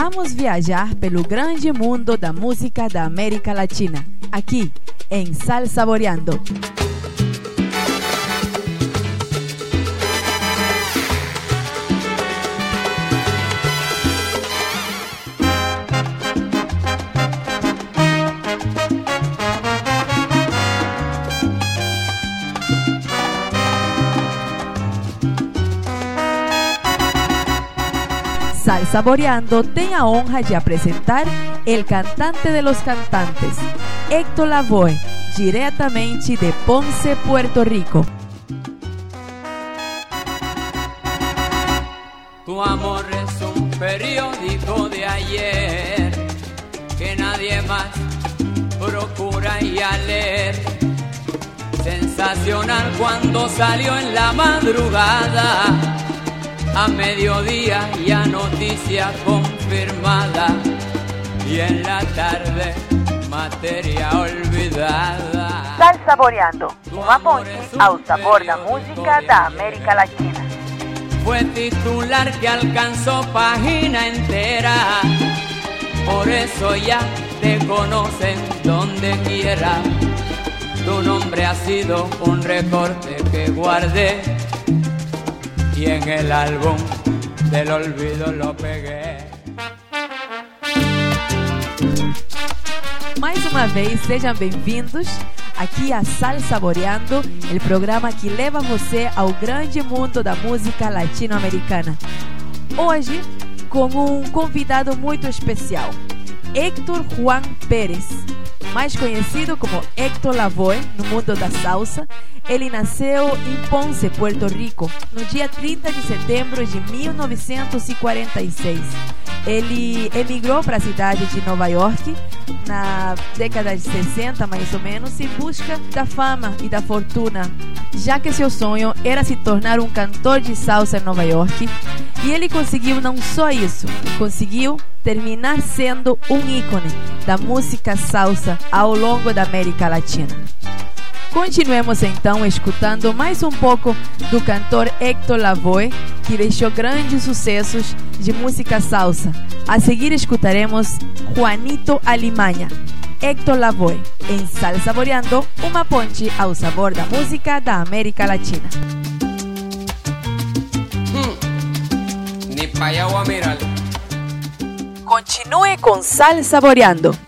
Vamos viajar pelo grande mundo da música da América Latina, aqui em Sal Saboreando. Sal Saboreando tem honra de apresentar el cantante de los cantantes, Héctor Lavoe, diretamente de Ponce, Puerto Rico. Tu amor es un periódico de ayer que nadie más procura y a leer. Sensacional cuando salió en la madrugada, a mediodía ya noticia confirmada y en la tarde materia olvidada. Sal Saboreando, uma ponte ao sabor da música da América Latina. Fue titular que alcanzó página entera. Por eso ya te conocen donde quiera. Tu nombre ha sido un recorte que guardé y en el álbum del olvido lo pegué. Mais uma vez, sejam bem-vindos aqui a Sal Saboreando, o programa que leva você ao grande mundo da música latino-americana. Hoje, com um convidado muito especial, Héctor Juan Pérez, mais conhecido como Héctor Lavoe no mundo da salsa. Ele nasceu em Ponce, Puerto Rico, no dia 30 de setembro de 1946. Ele emigrou para a cidade de Nova York na década de 60, mais ou menos, em busca da fama e da fortuna, já que seu sonho era se tornar um cantor de salsa em Nova York. E ele conseguiu não só isso, conseguiu terminar sendo um ícone da música salsa ao longo da América Latina. Continuemos então escutando mais um pouco do cantor Héctor Lavoe, que deixou grandes sucessos de música salsa. A seguir escutaremos Juanito Alimaña. Héctor Lavoe, em Sal Saboreando, uma ponte ao sabor da música da América Latina. Continue com Sal Saboreando.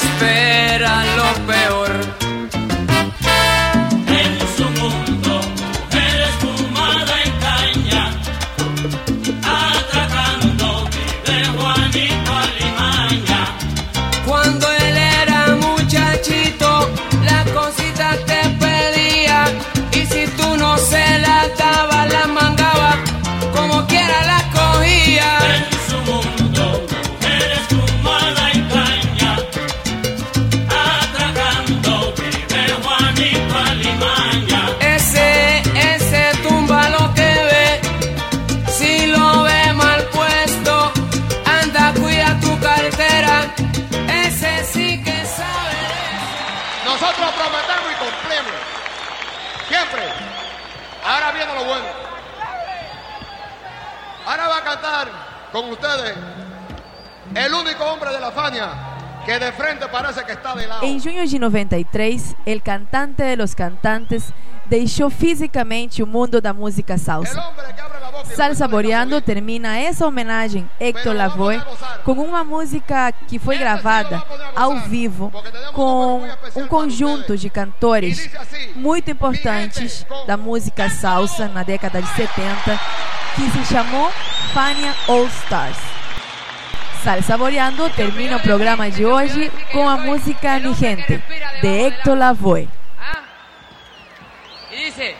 viene lo bueno. Ahora va a cantar con ustedes el único hombre de la Fania que de frente parece que está de lado. Em junho de 93, el cantante de los cantantes deixou fisicamente o mundo da música salsa. Sal Saboreando termina essa homenagem Héctor Lavoe com uma música que foi gravada ao vivo com um conjunto de cantores muito importantes da música salsa na década de 70 que se chamou Fania All Stars. Sal Saboreando termina o programa de hoje com a música Mi Gente, de Héctor Lavoe. ¿Ah? Dice,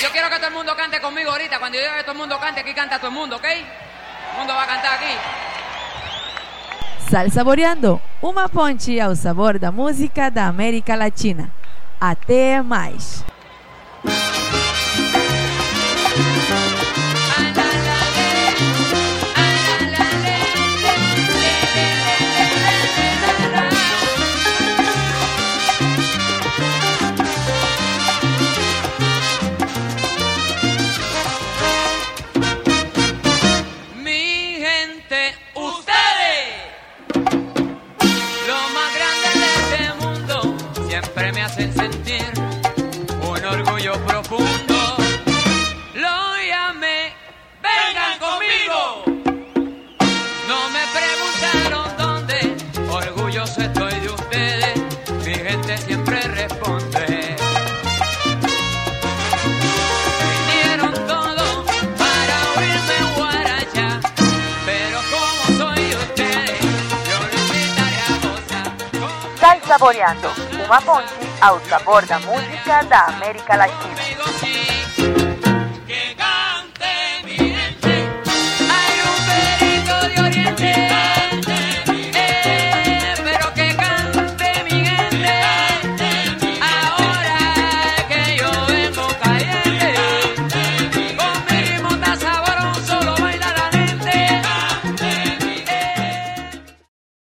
Yo quiero que todo el mundo cante conmigo ahorita. Cuando yo diga que todo el mundo cante, aquí canta todo el mundo, ¿ok? Todo el mundo va a cantar aqui. Sal Saboreando, uma ponte ao sabor da música da América Latina. Até mais! saboreando uma fonte ao sabor da música da América Latina.